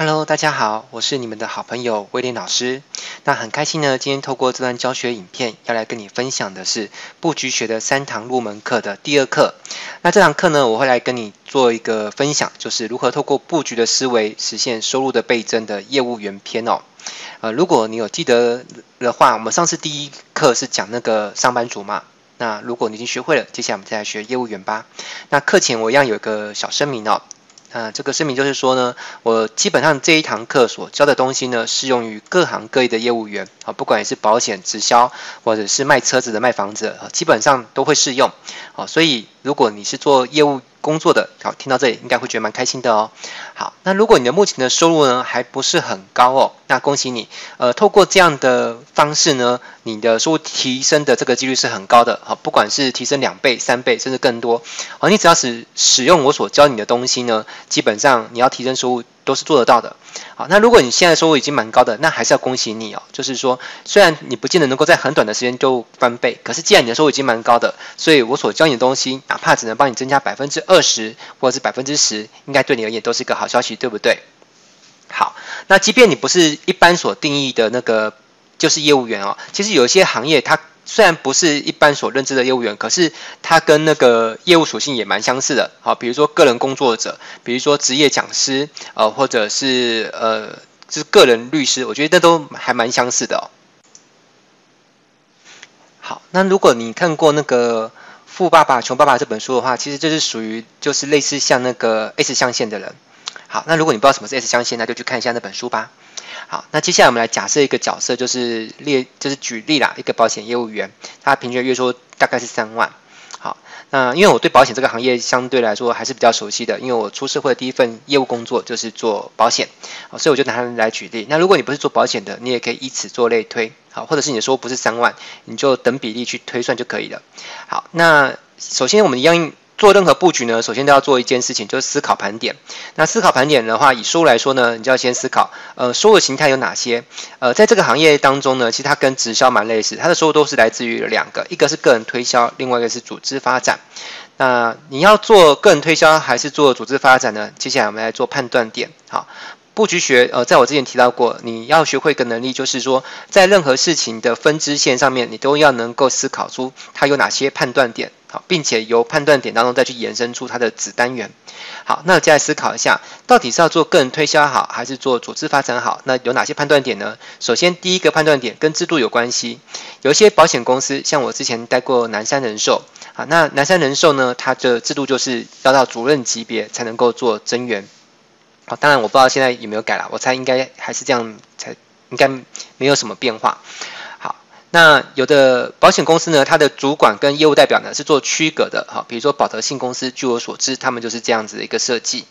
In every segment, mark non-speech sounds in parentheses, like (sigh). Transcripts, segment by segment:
Hello，大家好，我是你们的好朋友威廉老师。那很开心呢，今天透过这段教学影片，要来跟你分享的是布局学的三堂入门课的第二课。那这堂课呢，我会来跟你做一个分享，就是如何透过布局的思维实现收入的倍增的业务员篇哦。呃，如果你有记得的话，我们上次第一课是讲那个上班族嘛。那如果你已经学会了，接下来我们再来学业务员吧。那课前我一样有一个小声明哦。啊，这个声明就是说呢，我基本上这一堂课所教的东西呢，适用于各行各业的业务员啊，不管是保险、直销，或者是卖车子的、卖房子的，基本上都会适用。好，所以如果你是做业务，工作的，好，听到这里应该会觉得蛮开心的哦。好，那如果你的目前的收入呢，还不是很高哦，那恭喜你，呃，透过这样的方式呢，你的收入提升的这个几率是很高的。好，不管是提升两倍、三倍，甚至更多，好，你只要是使用我所教你的东西呢，基本上你要提升收入都是做得到的。好，那如果你现在收入已经蛮高的，那还是要恭喜你哦。就是说，虽然你不见得能够在很短的时间就翻倍，可是既然你的收入已经蛮高的，所以我所教你的东西，哪怕只能帮你增加百分之二十或者是百分之十，应该对你而言都是一个好消息，对不对？好，那即便你不是一般所定义的那个就是业务员哦，其实有一些行业它。虽然不是一般所认知的业务员，可是他跟那个业务属性也蛮相似的。好，比如说个人工作者，比如说职业讲师，呃，或者是呃，就是个人律师，我觉得这都还蛮相似的。好，那如果你看过那个《富爸爸穷爸爸》这本书的话，其实这是属于就是类似像那个 S 象限的人。好，那如果你不知道什么是 S 象限，那就去看一下那本书吧。好，那接下来我们来假设一个角色，就是列，就是举例啦，一个保险业务员，他平均月收大概是三万。好，那因为我对保险这个行业相对来说还是比较熟悉的，因为我出社会的第一份业务工作就是做保险，好，所以我就拿他来举例。那如果你不是做保险的，你也可以以此做类推，好，或者是你说不是三万，你就等比例去推算就可以了。好，那首先我们一样。做任何布局呢，首先都要做一件事情，就是思考盘点。那思考盘点的话，以收入来说呢，你就要先思考，呃，收入形态有哪些？呃，在这个行业当中呢，其实它跟直销蛮类似，它的收入都是来自于两个，一个是个人推销，另外一个是组织发展。那你要做个人推销还是做组织发展呢？接下来我们来做判断点，好。布局学，呃，在我之前提到过，你要学会一个能力，就是说，在任何事情的分支线上面，你都要能够思考出它有哪些判断点，好，并且由判断点当中再去延伸出它的子单元。好，那接下来思考一下，到底是要做个人推销好，还是做组织发展好？那有哪些判断点呢？首先，第一个判断点跟制度有关系，有一些保险公司，像我之前待过南山人寿，好，那南山人寿呢，它的制度就是要到主任级别才能够做增员。好，当然我不知道现在有没有改了，我猜应该还是这样，才应该没有什么变化。那有的保险公司呢，它的主管跟业务代表呢是做区隔的，哈，比如说保德信公司，据我所知，他们就是这样子的一个设计。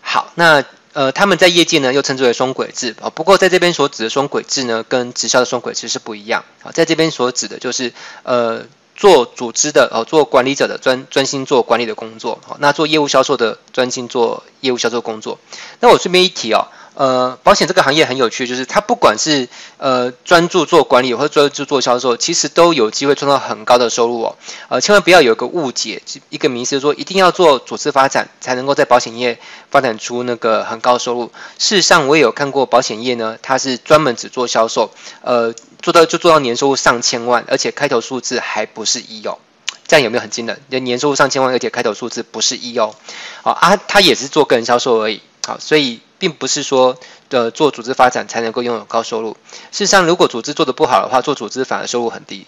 好，那呃，他们在业界呢又称之为双轨制，啊，不过在这边所指的双轨制呢，跟直销的双轨制是不一样。啊，在这边所指的就是呃。做组织的哦，做管理者的专专心做管理的工作，好，那做业务销售的专心做业务销售工作。那我顺便一提哦。呃，保险这个行业很有趣，就是它不管是呃专注做管理或者专注做销售，其实都有机会创造很高的收入哦。呃，千万不要有一个误解，一个迷思，说一定要做组织发展才能够在保险业发展出那个很高的收入。事实上，我也有看过保险业呢，它是专门只做销售，呃，做到就做到年收入上千万，而且开头数字还不是一哦。这样有没有很惊人？就年收入上千万，而且开头数字不是一哦。好啊，他也是做个人销售而已。好，所以。并不是说的做组织发展才能够拥有高收入。事实上，如果组织做得不好的话，做组织反而收入很低。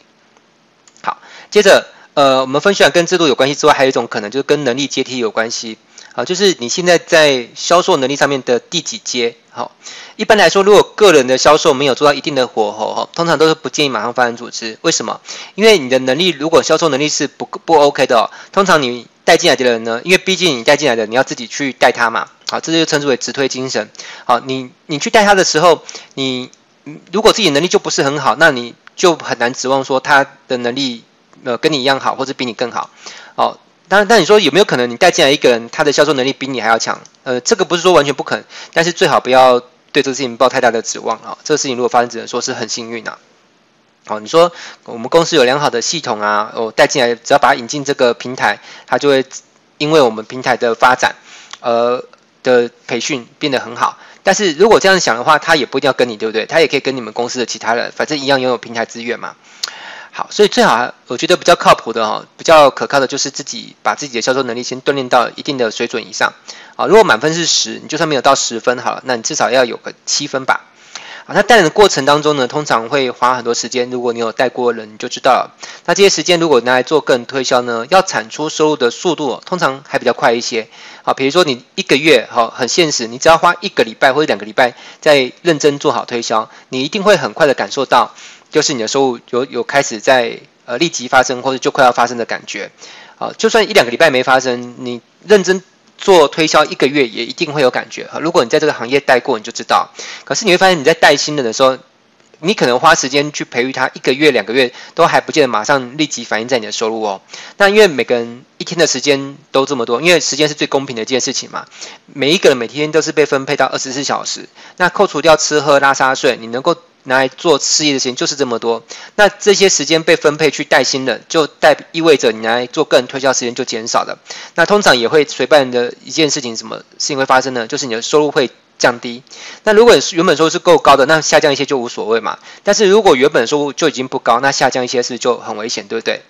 好，接着呃，我们分析完跟制度有关系之外，还有一种可能就是跟能力阶梯有关系。好，就是你现在在销售能力上面的第几阶？好，一般来说，如果个人的销售没有做到一定的火候，哈，通常都是不建议马上发展组织。为什么？因为你的能力如果销售能力是不不 OK 的哦，通常你带进来的人呢，因为毕竟你带进来的你要自己去带他嘛。好，这就称之为直推精神。好，你你去带他的时候，你如果自己能力就不是很好，那你就很难指望说他的能力呃跟你一样好，或者比你更好。好，当然，但你说有没有可能你带进来一个人，他的销售能力比你还要强？呃，这个不是说完全不可能，但是最好不要对这个事情抱太大的指望啊。这个事情如果发生，只能说是很幸运啊。好，你说我们公司有良好的系统啊，我带进来，只要把它引进这个平台，它就会因为我们平台的发展，呃。的培训变得很好，但是如果这样想的话，他也不一定要跟你，对不对？他也可以跟你们公司的其他人，反正一样拥有平台资源嘛。好，所以最好我觉得比较靠谱的哦，比较可靠的就是自己把自己的销售能力先锻炼到一定的水准以上。啊，如果满分是十，你就算没有到十分好了，那你至少要有个七分吧。啊，那带人的过程当中呢，通常会花很多时间。如果你有带过人，你就知道了。那这些时间如果拿来做个人推销呢，要产出收入的速度通常还比较快一些。好，比如说你一个月，好，很现实，你只要花一个礼拜或者两个礼拜在认真做好推销，你一定会很快的感受到，就是你的收入有有开始在呃立即发生或者就快要发生的感觉。好，就算一两个礼拜没发生，你认真。做推销一个月也一定会有感觉哈，如果你在这个行业待过，你就知道。可是你会发现你在带新人的时候，你可能花时间去培育他一个月、两个月，都还不见得马上立即反映在你的收入哦。那因为每个人一天的时间都这么多，因为时间是最公平的一件事情嘛。每一个人每天都是被分配到二十四小时，那扣除掉吃喝拉撒睡，你能够。来做事业的时间就是这么多，那这些时间被分配去带新人，就代意味着你来做个人推销时间就减少了。那通常也会随伴的一件事情，什么事情会发生呢？就是你的收入会降低。那如果原本收入是够高的，那下降一些就无所谓嘛。但是如果原本收入就已经不高，那下降一些是就很危险，对不对？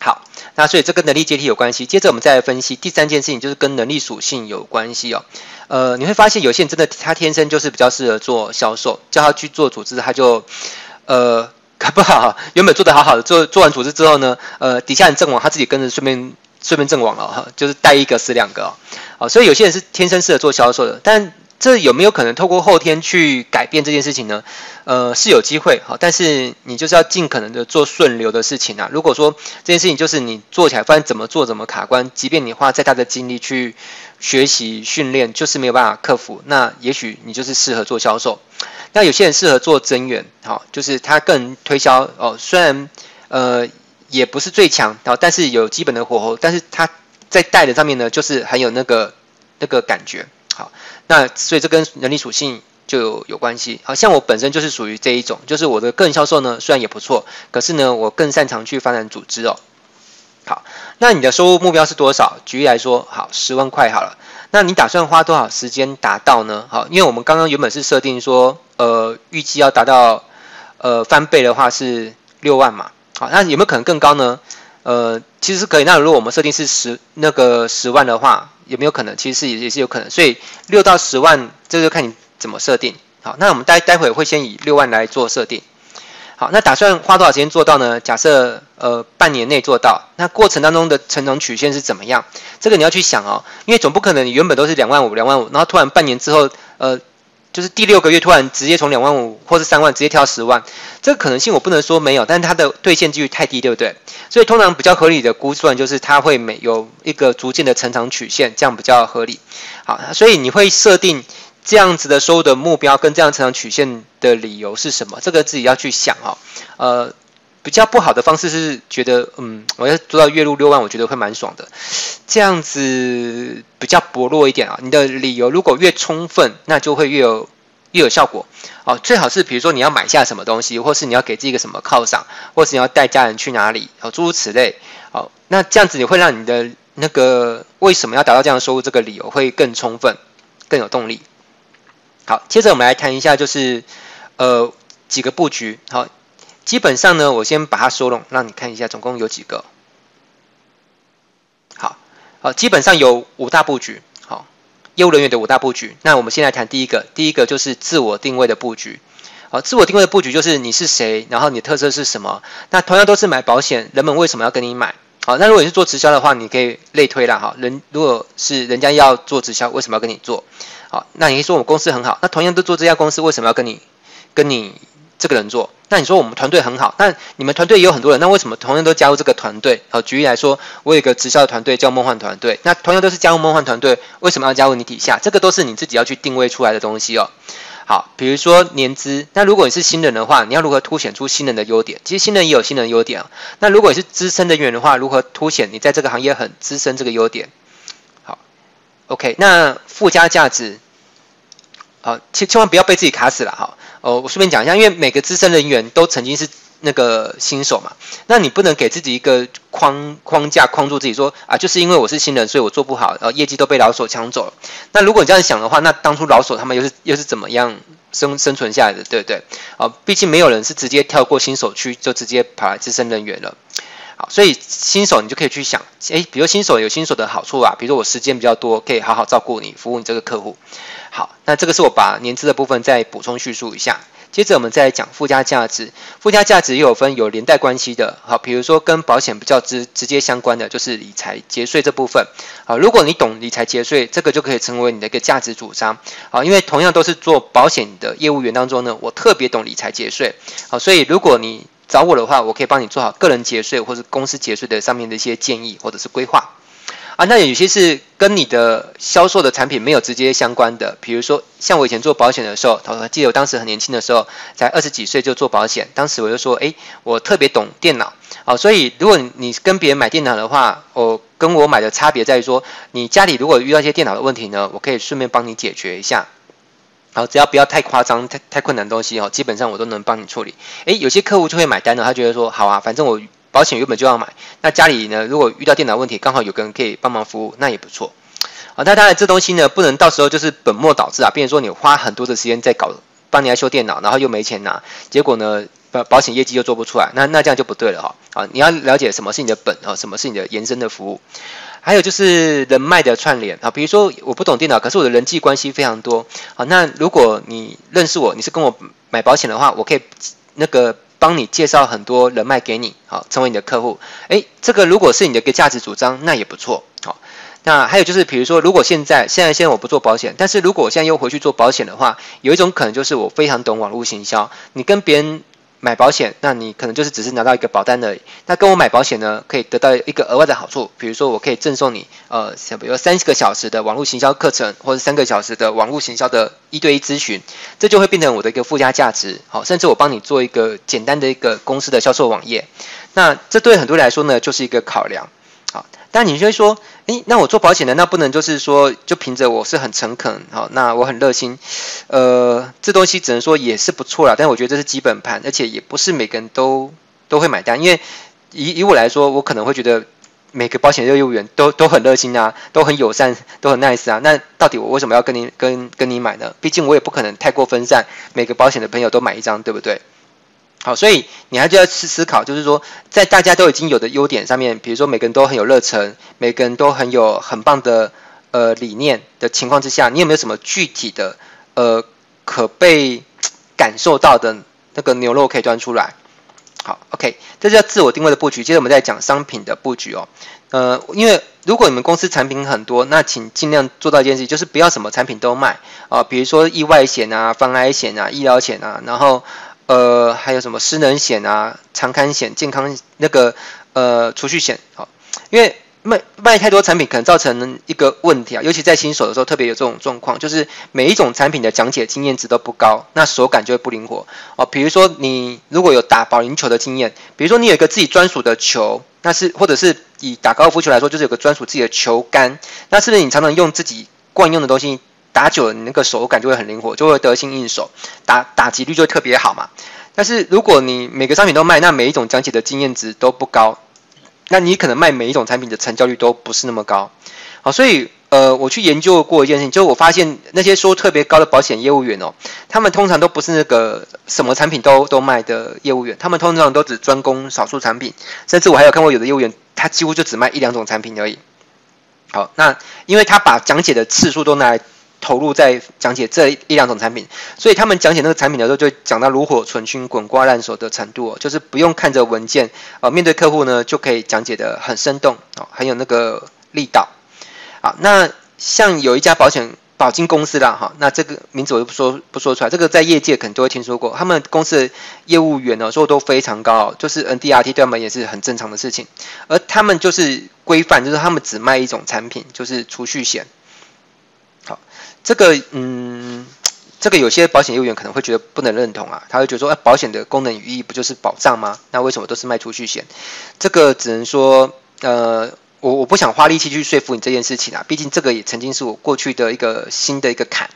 好，那所以这跟能力阶梯有关系。接着我们再来分析第三件事情，就是跟能力属性有关系哦。呃，你会发现有些人真的他天生就是比较适合做销售，叫他去做组织，他就呃 (laughs) 搞不好原本做得好好的，做做完组织之后呢，呃底下人阵亡，他自己跟着顺便顺便阵亡了哈，就是带一个死两个哦。所以有些人是天生适合做销售的，但。这有没有可能透过后天去改变这件事情呢？呃，是有机会，哈，但是你就是要尽可能的做顺流的事情啊。如果说这件事情就是你做起来发现怎么做怎么卡关，即便你花再大的精力去学习训练，就是没有办法克服，那也许你就是适合做销售。那有些人适合做增员，好，就是他个人推销哦，虽然呃也不是最强，好，但是有基本的火候，但是他在带的上面呢，就是很有那个那个感觉。好，那所以这跟能力属性就有有关系。好像我本身就是属于这一种，就是我的个人销售呢，虽然也不错，可是呢，我更擅长去发展组织哦。好，那你的收入目标是多少？举例来说，好，十万块好了。那你打算花多少时间达到呢？好，因为我们刚刚原本是设定说，呃，预计要达到呃翻倍的话是六万嘛。好，那有没有可能更高呢？呃，其实是可以。那如果我们设定是十那个十万的话，有没有可能？其实是也也是有可能。所以六到十万，这就看你怎么设定。好，那我们待待会会先以六万来做设定。好，那打算花多少时间做到呢？假设呃半年内做到，那过程当中的成长曲线是怎么样？这个你要去想哦，因为总不可能你原本都是两万五两万五，然后突然半年之后呃。就是第六个月突然直接从两万五或是三万直接跳十万，这个可能性我不能说没有，但是它的兑现几率太低，对不对？所以通常比较合理的估算就是它会每有一个逐渐的成长曲线，这样比较合理。好，所以你会设定这样子的收入的目标跟这样成长曲线的理由是什么？这个自己要去想哦。呃。比较不好的方式是觉得，嗯，我要做到月入六万，我觉得会蛮爽的。这样子比较薄弱一点啊。你的理由如果越充分，那就会越有越有效果。哦，最好是比如说你要买下什么东西，或是你要给自己一个什么犒赏，或是你要带家人去哪里，哦，诸如此类。哦，那这样子你会让你的那个为什么要达到这样的收入这个理由会更充分，更有动力。好，接着我们来谈一下，就是呃几个布局。好。基本上呢，我先把它收拢，让你看一下，总共有几个。好，好，基本上有五大布局。好，业务人员的五大布局。那我们先来谈第一个，第一个就是自我定位的布局。好，自我定位的布局就是你是谁，然后你的特色是什么。那同样都是买保险，人们为什么要跟你买？好，那如果你是做直销的话，你可以类推啦。哈，人如果是人家要做直销，为什么要跟你做？好，那你可以说我们公司很好，那同样都做这家公司，为什么要跟你跟你？这个人做，那你说我们团队很好，那你们团队也有很多人，那为什么同样都加入这个团队？好，举例来说，我有一个直销的团队叫梦幻团队，那同样都是加入梦幻团队，为什么要加入你底下？这个都是你自己要去定位出来的东西哦。好，比如说年资，那如果你是新人的话，你要如何凸显出新人的优点？其实新人也有新人的优点啊。那如果你是资深的人员的话，如何凸显你在这个行业很资深这个优点？好，OK，那附加价值，好，千千万不要被自己卡死了哈。哦，我顺便讲一下，因为每个资深人员都曾经是那个新手嘛，那你不能给自己一个框框架框住自己说啊，就是因为我是新人，所以我做不好，然后业绩都被老手抢走了。那如果你这样想的话，那当初老手他们又是又是怎么样生生存下来的，对不对？啊，毕竟没有人是直接跳过新手区就直接跑来资深人员了。好，所以新手你就可以去想，诶，比如新手有新手的好处啊，比如说我时间比较多，可以好好照顾你，服务你这个客户。好，那这个是我把年资的部分再补充叙述一下。接着我们再来讲附加价值，附加价值也有分有连带关系的，好，比如说跟保险比较直直接相关的就是理财节税这部分，好，如果你懂理财节税，这个就可以成为你的一个价值主张，好，因为同样都是做保险的业务员当中呢，我特别懂理财节税，好，所以如果你找我的话，我可以帮你做好个人节税或者公司节税的上面的一些建议或者是规划。啊，那有些是跟你的销售的产品没有直接相关的，比如说像我以前做保险的时候，我记得我当时很年轻的时候，才二十几岁就做保险，当时我就说，哎，我特别懂电脑，好，所以如果你跟别人买电脑的话，我跟我买的差别在于说，你家里如果遇到一些电脑的问题呢，我可以顺便帮你解决一下，好，只要不要太夸张、太太困难的东西哦，基本上我都能帮你处理。哎，有些客户就会买单了，他觉得说，好啊，反正我。保险原本就要买，那家里呢，如果遇到电脑问题，刚好有个人可以帮忙服务，那也不错。啊，那当然这东西呢，不能到时候就是本末倒置啊，比如说你花很多的时间在搞，帮你来修电脑，然后又没钱拿，结果呢，保保险业绩又做不出来，那那这样就不对了哈。啊，你要了解什么是你的本啊，什么是你的延伸的服务，还有就是人脉的串联啊，比如说我不懂电脑，可是我的人际关系非常多。好，那如果你认识我，你是跟我买保险的话，我可以那个。帮你介绍很多人脉给你，好，成为你的客户。诶，这个如果是你的一个价值主张，那也不错。好，那还有就是，比如说，如果现在现在现在我不做保险，但是如果我现在又回去做保险的话，有一种可能就是我非常懂网络行销，你跟别人。买保险，那你可能就是只是拿到一个保单而已。那跟我买保险呢，可以得到一个额外的好处，比如说我可以赠送你，呃，像比如三十个小时的网络行销课程，或者三个小时的网络行销的一对一咨询，这就会变成我的一个附加价值。好，甚至我帮你做一个简单的一个公司的销售网页，那这对很多人来说呢，就是一个考量。好，但你就会说，诶，那我做保险的，那不能就是说，就凭着我是很诚恳，好，那我很热心，呃，这东西只能说也是不错啦，但我觉得这是基本盘，而且也不是每个人都都会买单，因为以以我来说，我可能会觉得每个保险业务员都都很热心啊，都很友善，都很 nice 啊，那到底我为什么要跟你跟跟你买呢？毕竟我也不可能太过分散，每个保险的朋友都买一张，对不对？好，所以你还就要思思考，就是说，在大家都已经有的优点上面，比如说每个人都很有热忱，每个人都很有很棒的呃理念的情况之下，你有没有什么具体的呃可被感受到的那个牛肉可以端出来？好，OK，这叫自我定位的布局。接着我们再讲商品的布局哦。呃，因为如果你们公司产品很多，那请尽量做到一件事，就是不要什么产品都卖啊，比如说意外险啊、防癌险啊、医疗险啊，然后。呃，还有什么失能险啊、长刊险、健康那个呃储蓄险，好，因为卖卖太多产品可能造成一个问题啊，尤其在新手的时候特别有这种状况，就是每一种产品的讲解经验值都不高，那手感就会不灵活哦。比如说你如果有打保龄球的经验，比如说你有一个自己专属的球，那是或者是以打高尔夫球来说，就是有个专属自己的球杆，那是不是你常常用自己惯用的东西？打久了，你那个手感就会很灵活，就会得心应手，打打击率就特别好嘛。但是如果你每个商品都卖，那每一种讲解的经验值都不高，那你可能卖每一种产品的成交率都不是那么高。好，所以呃，我去研究过一件事情，就是我发现那些说特别高的保险业务员哦，他们通常都不是那个什么产品都都卖的业务员，他们通常都只专攻少数产品，甚至我还有看过有的业务员，他几乎就只卖一两种产品而已。好，那因为他把讲解的次数都拿来。投入在讲解这一两种产品，所以他们讲解那个产品的时候，就讲到炉火纯青、滚瓜烂熟的程度哦，就是不用看着文件，呃，面对客户呢就可以讲解的很生动哦，很有那个力道。好，那像有一家保险保金公司啦，哈，那这个名字我就不说不说出来，这个在业界可能都会听说过，他们公司的业务员呢，收入都非常高，就是 NDRT 对他们也是很正常的事情，而他们就是规范，就是他们只卖一种产品，就是储蓄险。这个嗯，这个有些保险业务员可能会觉得不能认同啊，他会觉得说，哎，保险的功能与意义不就是保障吗？那为什么都是卖储蓄险？这个只能说，呃，我我不想花力气去说服你这件事情啊，毕竟这个也曾经是我过去的一个新的一个坎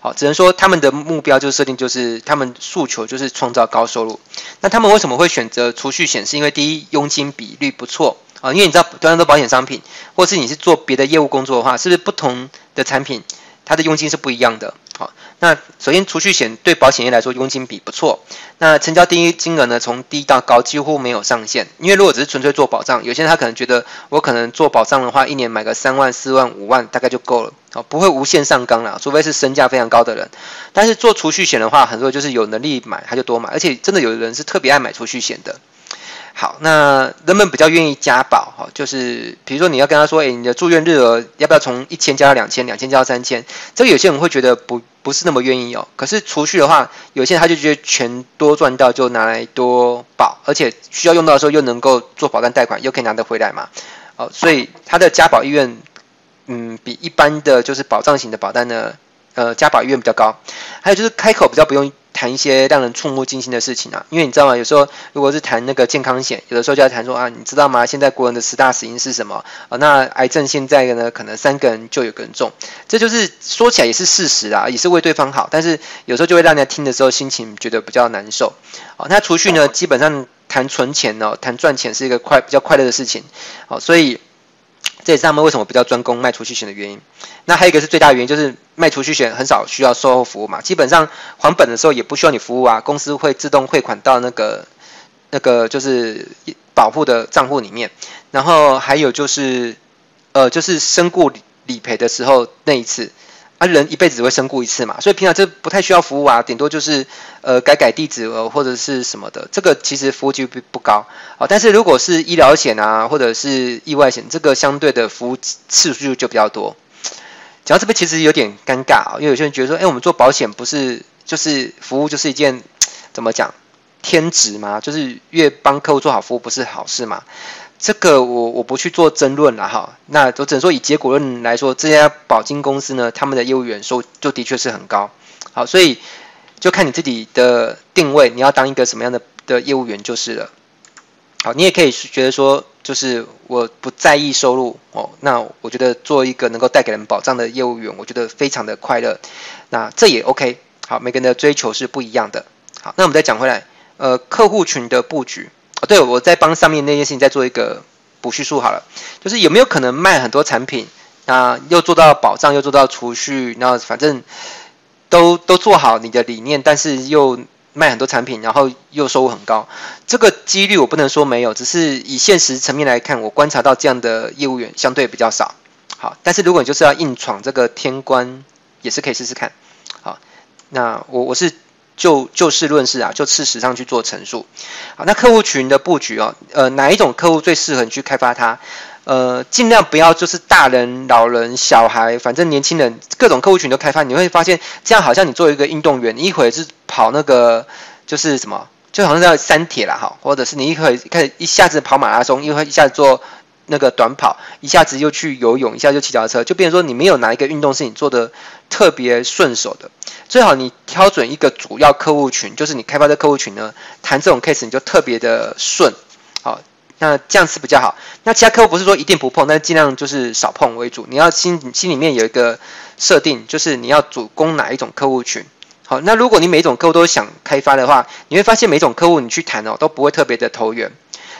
好，只能说他们的目标就是设定，就是他们诉求就是创造高收入。那他们为什么会选择储蓄险？是因为第一，佣金比率不错啊，因为你知道，同样都保险商品，或是你是做别的业务工作的话，是不是不同的产品，它的佣金是不一样的？好，那首先储蓄险对保险业来说佣金比不错。那成交第一金额呢，从低到高几乎没有上限。因为如果只是纯粹做保障，有些人他可能觉得我可能做保障的话，一年买个三万、四万、五万大概就够了，好，不会无限上纲了，除非是身价非常高的人。但是做储蓄险的话，很多就是有能力买他就多买，而且真的有的人是特别爱买储蓄险的。好，那人们比较愿意加保，哈，就是比如说你要跟他说，诶，你的住院日额要不要从一千加到两千，两千加到三千？这个有些人会觉得不不是那么愿意哦。可是储蓄的话，有些人他就觉得钱多赚到就拿来多保，而且需要用到的时候又能够做保单贷款，又可以拿得回来嘛，哦，所以他的加保意愿，嗯，比一般的就是保障型的保单呢，呃，加保意愿比较高。还有就是开口比较不用。谈一些让人触目惊心的事情啊，因为你知道吗？有时候如果是谈那个健康险，有的时候就要谈说啊，你知道吗？现在国人的十大死因是什么？啊，那癌症现在呢，可能三个人就有个人中，这就是说起来也是事实啊，也是为对方好，但是有时候就会让人家听的时候心情觉得比较难受。好，那储蓄呢，基本上谈存钱哦，谈赚钱是一个快比较快乐的事情。好，所以。这也是他们为什么比较专攻卖储蓄险的原因。那还有一个是最大的原因，就是卖储蓄险很少需要售后服务嘛，基本上还本的时候也不需要你服务啊，公司会自动汇款到那个那个就是保护的账户里面。然后还有就是呃，就是身故理赔的时候那一次。他人一辈子只会身故一次嘛，所以平常这不太需要服务啊，顶多就是呃改改地址呃或者是什么的，这个其实服务几率不高啊。但是如果是医疗险啊或者是意外险，这个相对的服务次数就比较多。讲到这边其实有点尴尬啊，因为有些人觉得说，哎，我们做保险不是就是服务就是一件怎么讲天职吗？就是越帮客户做好服务不是好事吗？这个我我不去做争论了哈，那我只能说以结果论来说，这家保金公司呢，他们的业务员收就的确是很高，好，所以就看你自己的定位，你要当一个什么样的的业务员就是了。好，你也可以觉得说，就是我不在意收入哦，那我觉得做一个能够带给人保障的业务员，我觉得非常的快乐，那这也 OK。好，每个人的追求是不一样的。好，那我们再讲回来，呃，客户群的布局。哦对，我在帮上面那件事情再做一个补叙述好了，就是有没有可能卖很多产品，啊，又做到保障，又做到储蓄，然后反正都都做好你的理念，但是又卖很多产品，然后又收入很高，这个几率我不能说没有，只是以现实层面来看，我观察到这样的业务员相对比较少。好，但是如果你就是要硬闯这个天关，也是可以试试看。好，那我我是。就就事论事啊，就事实上去做陈述。好，那客户群的布局哦，呃，哪一种客户最适合你去开发它？呃，尽量不要就是大人、老人、小孩，反正年轻人各种客户群都开发。你会发现这样好像你作为一个运动员，你一会是跑那个就是什么，就好像叫三铁啦哈，或者是你一会开始一下子跑马拉松，一会一下子做。那个短跑，一下子又去游泳，一下就骑脚踏车，就变成说你没有哪一个运动是你做的特别顺手的。最好你挑准一个主要客户群，就是你开发的客户群呢，谈这种 case 你就特别的顺。好，那这样是比较好。那其他客户不是说一定不碰，但尽量就是少碰为主。你要心心里面有一个设定，就是你要主攻哪一种客户群。好，那如果你每一种客户都想开发的话，你会发现每种客户你去谈哦，都不会特别的投缘。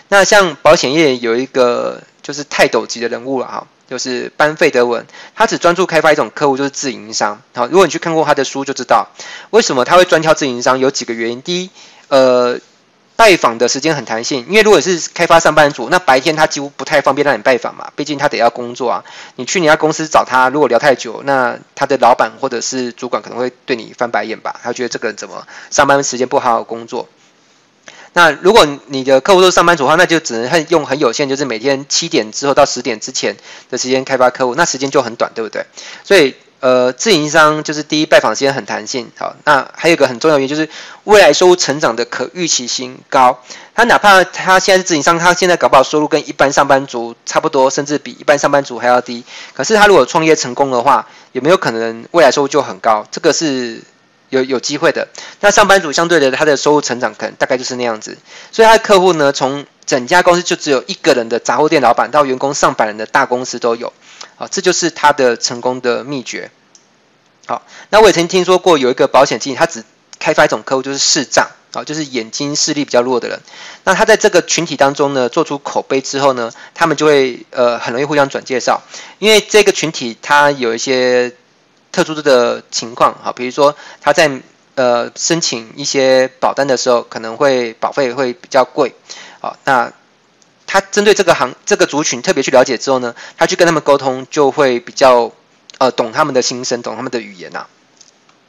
那像保险业有一个。就是泰斗级的人物了哈，就是班费德文，他只专注开发一种客户，就是自营商。好，如果你去看过他的书，就知道为什么他会专挑自营商，有几个原因。第一，呃，拜访的时间很弹性，因为如果是开发上班族，那白天他几乎不太方便让你拜访嘛，毕竟他得要工作啊。你去你家公司找他，如果聊太久，那他的老板或者是主管可能会对你翻白眼吧，他觉得这个人怎么上班时间不好好工作。那如果你的客户都是上班族的话，那就只能很用很有限，就是每天七点之后到十点之前的时间开发客户，那时间就很短，对不对？所以，呃，自营商就是第一拜访时间很弹性，好，那还有一个很重要原因就是未来收入成长的可预期性高。他哪怕他现在是自营商，他现在搞不好收入跟一般上班族差不多，甚至比一般上班族还要低。可是他如果创业成功的话，有没有可能未来收入就很高？这个是。有有机会的，那上班族相对的，他的收入成长可能大概就是那样子，所以他的客户呢，从整家公司就只有一个人的杂货店老板到员工上百人的大公司都有，好，这就是他的成功的秘诀。好，那我也曾听说过有一个保险经理，他只开发一种客户，就是视障，啊，就是眼睛视力比较弱的人。那他在这个群体当中呢，做出口碑之后呢，他们就会呃很容易互相转介绍，因为这个群体他有一些特殊的情况，哈，比如说他在呃申请一些保单的时候，可能会保费会比较贵，好，那他针对这个行这个族群特别去了解之后呢，他去跟他们沟通就会比较呃懂他们的心声，懂他们的语言呐、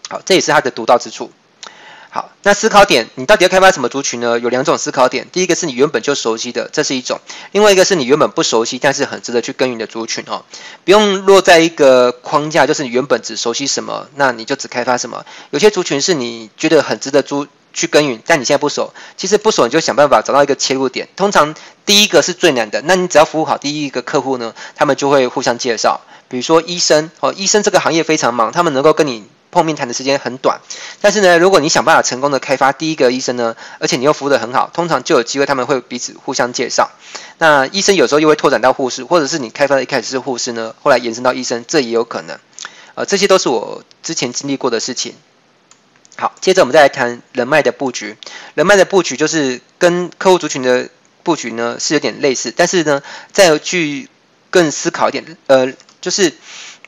好，这也是他的独到之处。好，那思考点，你到底要开发什么族群呢？有两种思考点，第一个是你原本就熟悉的，这是一种；另外一个是你原本不熟悉，但是很值得去耕耘的族群哦。不用落在一个框架，就是你原本只熟悉什么，那你就只开发什么。有些族群是你觉得很值得租去耕耘，但你现在不熟，其实不熟你就想办法找到一个切入点。通常第一个是最难的，那你只要服务好第一个客户呢，他们就会互相介绍。比如说医生哦，医生这个行业非常忙，他们能够跟你。碰面谈的时间很短，但是呢，如果你想办法成功的开发第一个医生呢，而且你又服务得很好，通常就有机会他们会彼此互相介绍。那医生有时候又会拓展到护士，或者是你开发的一开始是护士呢，后来延伸到医生，这也有可能。呃，这些都是我之前经历过的事情。好，接着我们再来谈人脉的布局。人脉的布局就是跟客户族群的布局呢是有点类似，但是呢，再去更思考一点，呃，就是。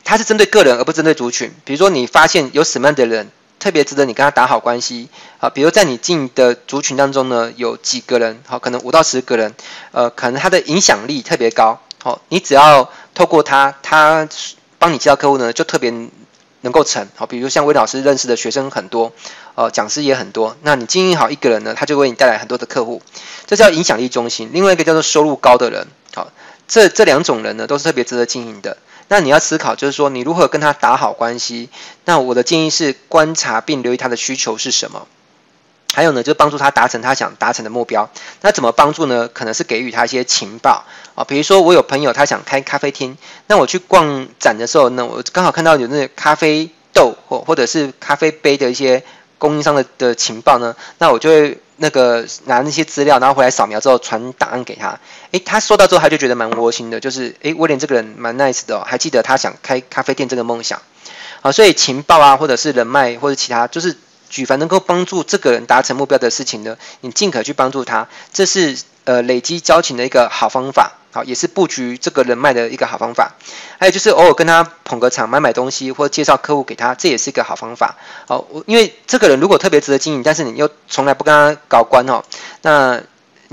它是针对个人而不针对族群。比如说，你发现有什么样的人特别值得你跟他打好关系啊？比如在你进的族群当中呢，有几个人，好，可能五到十个人，呃，可能他的影响力特别高，好，你只要透过他，他帮你介绍客户呢，就特别能够成。好，比如像魏老师认识的学生很多，呃，讲师也很多，那你经营好一个人呢，他就为你带来很多的客户，这叫影响力中心。另外一个叫做收入高的人，好，这这两种人呢，都是特别值得经营的。那你要思考，就是说你如何跟他打好关系。那我的建议是观察并留意他的需求是什么，还有呢，就帮助他达成他想达成的目标。那怎么帮助呢？可能是给予他一些情报啊，比如说我有朋友他想开咖啡厅，那我去逛展的时候呢，我刚好看到有那咖啡豆或或者是咖啡杯的一些供应商的的情报呢，那我就会。那个拿那些资料，然后回来扫描之后传档案给他。诶，他收到之后他就觉得蛮窝心的，就是诶，威廉这个人蛮 nice 的哦，还记得他想开咖啡店这个梦想。好，所以情报啊，或者是人脉，或者其他，就是举凡能够帮助这个人达成目标的事情呢，你尽可去帮助他，这是呃累积交情的一个好方法。好，也是布局这个人脉的一个好方法。还有就是偶尔跟他捧个场，买买东西，或介绍客户给他，这也是一个好方法。好，我因为这个人如果特别值得经营，但是你又从来不跟他搞关哦，那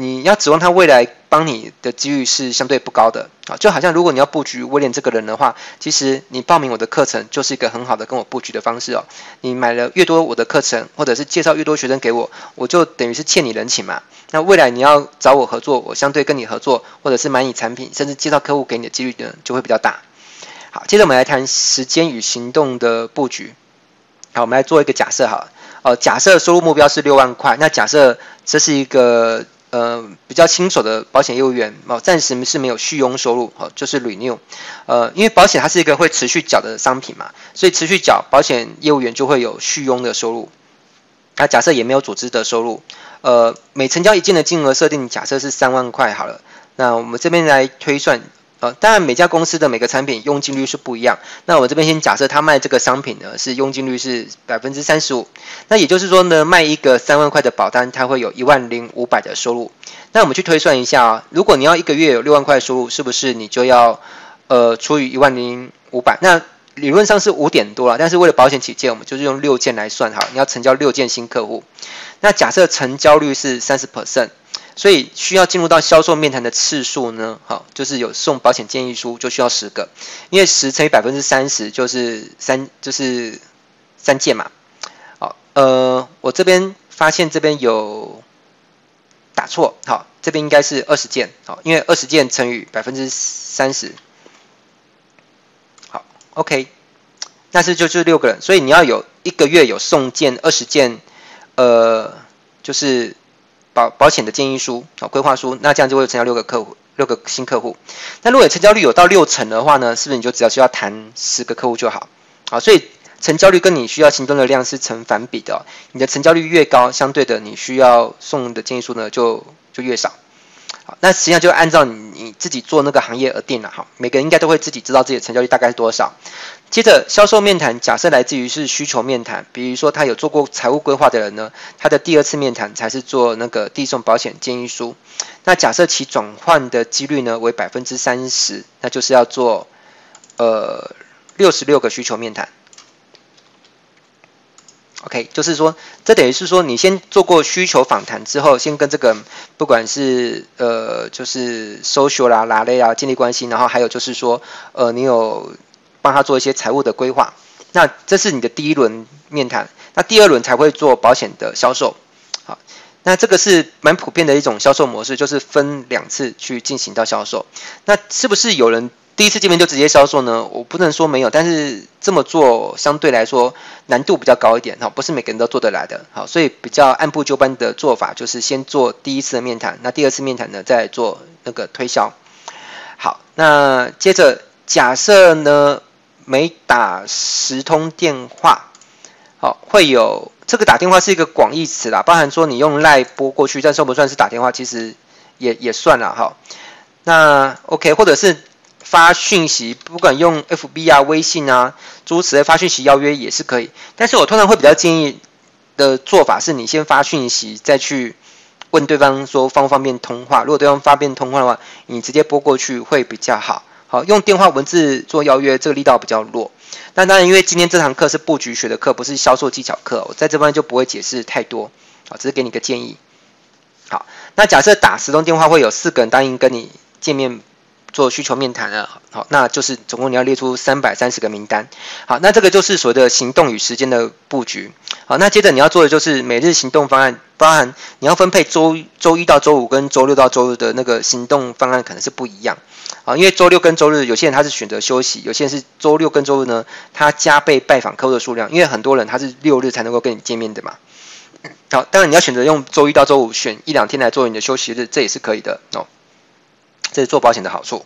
你要指望他未来帮你的几率是相对不高的。啊，就好像如果你要布局威廉这个人的话，其实你报名我的课程就是一个很好的跟我布局的方式哦。你买了越多我的课程，或者是介绍越多学生给我，我就等于是欠你人情嘛。那未来你要找我合作，我相对跟你合作，或者是买你产品，甚至介绍客户给你的几率呢，就会比较大。好，接着我们来谈时间与行动的布局。好，我们来做一个假设哈，呃，假设收入目标是六万块，那假设这是一个呃比较清楚的保险业务员哦，暂时是没有续佣收入哦，就是 renew，呃，因为保险它是一个会持续缴的商品嘛，所以持续缴保险业务员就会有续佣的收入。那假设也没有组织的收入。呃，每成交一件的金额设定，假设是三万块好了。那我们这边来推算，呃，当然每家公司的每个产品佣金率是不一样。那我这边先假设他卖这个商品呢，是佣金率是百分之三十五。那也就是说呢，卖一个三万块的保单，它会有一万零五百的收入。那我们去推算一下啊，如果你要一个月有六万块的收入，是不是你就要呃除以一万零五百？那理论上是五点多了，但是为了保险起见，我们就是用六件来算哈。你要成交六件新客户，那假设成交率是三十 percent，所以需要进入到销售面谈的次数呢，好，就是有送保险建议书就需要十个，因为十乘以百分之三十就是三，就是三件嘛。好，呃，我这边发现这边有打错，好，这边应该是二十件，好，因为二十件乘以百分之三十。好 OK，那是就是六个人，所以你要有一个月有送件二十件，呃，就是保保险的建议书啊、规划书，那这样就会成交六个客户，六个新客户。那如果成交率有到六成的话呢，是不是你就只要需要谈十个客户就好？啊，所以成交率跟你需要行动的量是成反比的。你的成交率越高，相对的你需要送的建议书呢就就越少。那实际上就按照你你自己做那个行业而定了。哈，每个人应该都会自己知道自己的成交率大概是多少。接着销售面谈，假设来自于是需求面谈，比如说他有做过财务规划的人呢，他的第二次面谈才是做那个递送保险建议书。那假设其转换的几率呢为百分之三十，那就是要做呃六十六个需求面谈。OK，就是说，这等于是说，你先做过需求访谈之后，先跟这个不管是呃，就是 social 啦、拉类啊建立关系，然后还有就是说，呃，你有帮他做一些财务的规划，那这是你的第一轮面谈，那第二轮才会做保险的销售。好，那这个是蛮普遍的一种销售模式，就是分两次去进行到销售。那是不是有人？第一次见面就直接销售呢？我不能说没有，但是这么做相对来说难度比较高一点哈，不是每个人都做得来的。好，所以比较按部就班的做法就是先做第一次的面谈，那第二次面谈呢再做那个推销。好，那接着假设呢每打十通电话，好，会有这个打电话是一个广义词啦，包含说你用赖拨过去，但算不算是打电话？其实也也算了哈。那 OK，或者是。发讯息，不管用 FB 啊、微信啊，诸如此类发讯息邀约也是可以。但是我通常会比较建议的做法是，你先发讯息，再去问对方说方不方便通话。如果对方方便通话的话，你直接拨过去会比较好。好，用电话文字做邀约，这个力道比较弱。那当然，因为今天这堂课是布局学的课，不是销售技巧课，我在这边就不会解释太多。好，只是给你个建议。好，那假设打十通电话会有四个人答应跟你见面。做需求面谈了，好，那就是总共你要列出三百三十个名单，好，那这个就是所谓的行动与时间的布局，好，那接着你要做的就是每日行动方案，包含你要分配周周一到周五跟周六到周日的那个行动方案可能是不一样，啊，因为周六跟周日有些人他是选择休息，有些人是周六跟周日呢，他加倍拜访客户的数量，因为很多人他是六日才能够跟你见面的嘛，好，当然你要选择用周一到周五选一两天来做你的休息日，这也是可以的哦。这是做保险的好处。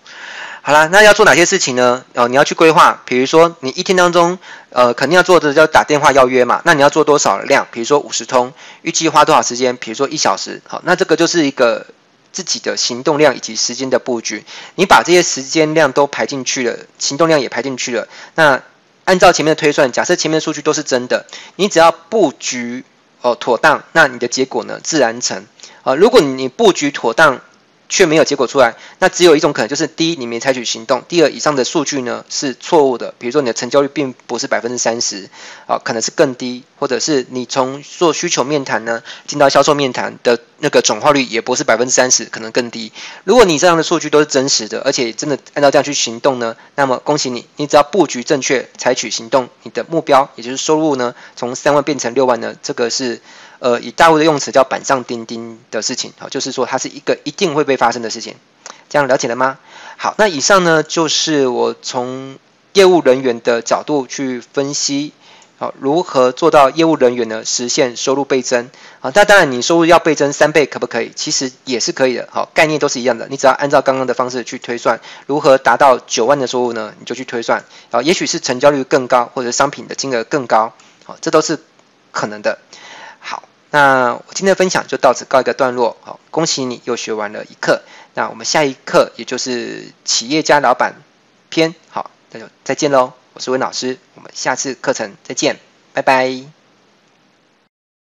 好了，那要做哪些事情呢？哦，你要去规划，比如说你一天当中，呃，肯定要做的叫打电话邀约嘛。那你要做多少量？比如说五十通，预计花多少时间？比如说一小时。好，那这个就是一个自己的行动量以及时间的布局。你把这些时间量都排进去了，行动量也排进去了。那按照前面的推算，假设前面的数据都是真的，你只要布局哦妥当，那你的结果呢自然成。啊，如果你布局妥当，却没有结果出来，那只有一种可能，就是第一，你没采取行动；第二，以上的数据呢是错误的。比如说你的成交率并不是百分之三十，啊，可能是更低，或者是你从做需求面谈呢进到销售面谈的那个转化率也不是百分之三十，可能更低。如果你这样的数据都是真实的，而且真的按照这样去行动呢，那么恭喜你，你只要布局正确，采取行动，你的目标也就是收入呢从三万变成六万呢，这个是。呃，以大陆的用词叫板上钉钉的事情，好，就是说它是一个一定会被发生的事情，这样了解了吗？好，那以上呢就是我从业务人员的角度去分析，好，如何做到业务人员呢实现收入倍增？好，那当然你收入要倍增三倍可不可以？其实也是可以的，好，概念都是一样的，你只要按照刚刚的方式去推算，如何达到九万的收入呢？你就去推算，好，也许是成交率更高，或者商品的金额更高，好，这都是可能的。那我今天的分享就到此告一个段落，好，恭喜你又学完了一课。那我们下一课也就是企业家老板篇，好，那就再见喽。我是温老师，我们下次课程再见，拜拜。